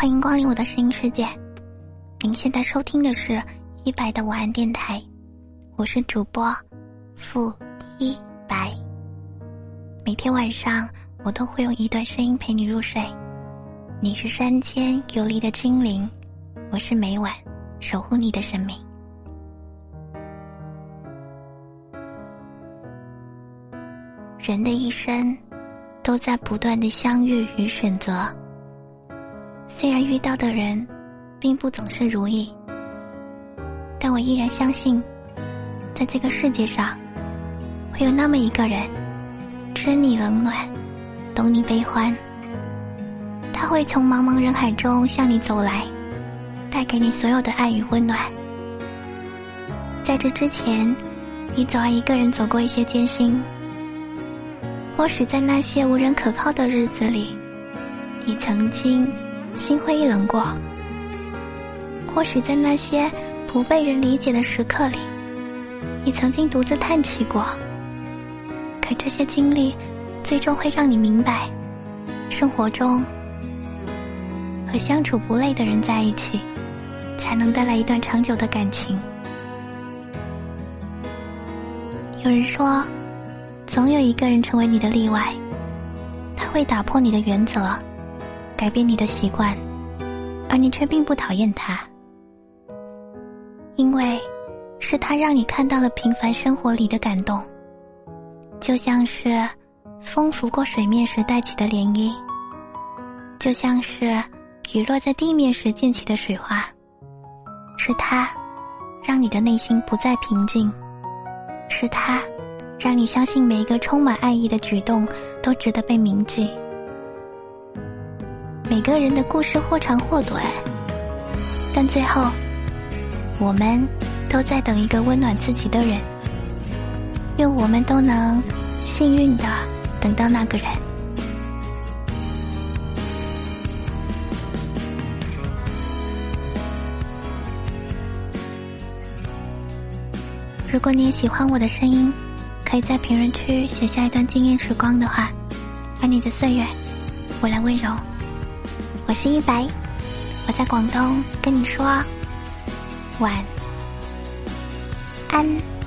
欢迎光临我的声音世界。您现在收听的是一白的晚安电台，我是主播付一白。每天晚上我都会用一段声音陪你入睡。你是山间游离的精灵，我是每晚守护你的生命。人的一生都在不断的相遇与选择。虽然遇到的人并不总是如意，但我依然相信，在这个世界上，会有那么一个人，知你冷暖，懂你悲欢。他会从茫茫人海中向你走来，带给你所有的爱与温暖。在这之前，你总爱一个人走过一些艰辛。或许在那些无人可靠的日子里，你曾经。心灰意冷过，或许在那些不被人理解的时刻里，你曾经独自叹气过。可这些经历，最终会让你明白，生活中和相处不累的人在一起，才能带来一段长久的感情。有人说，总有一个人成为你的例外，他会打破你的原则。改变你的习惯，而你却并不讨厌他，因为是他让你看到了平凡生活里的感动，就像是风拂过水面时带起的涟漪，就像是雨落在地面时溅起的水花，是他让你的内心不再平静，是他让你相信每一个充满爱意的举动都值得被铭记。每个人的故事或长或短，但最后，我们都在等一个温暖自己的人。愿我们都能幸运的等到那个人。如果你也喜欢我的声音，可以在评论区写下一段惊艳时光的话，而你的岁月，我来温柔。我是一白，我在广东跟你说晚安。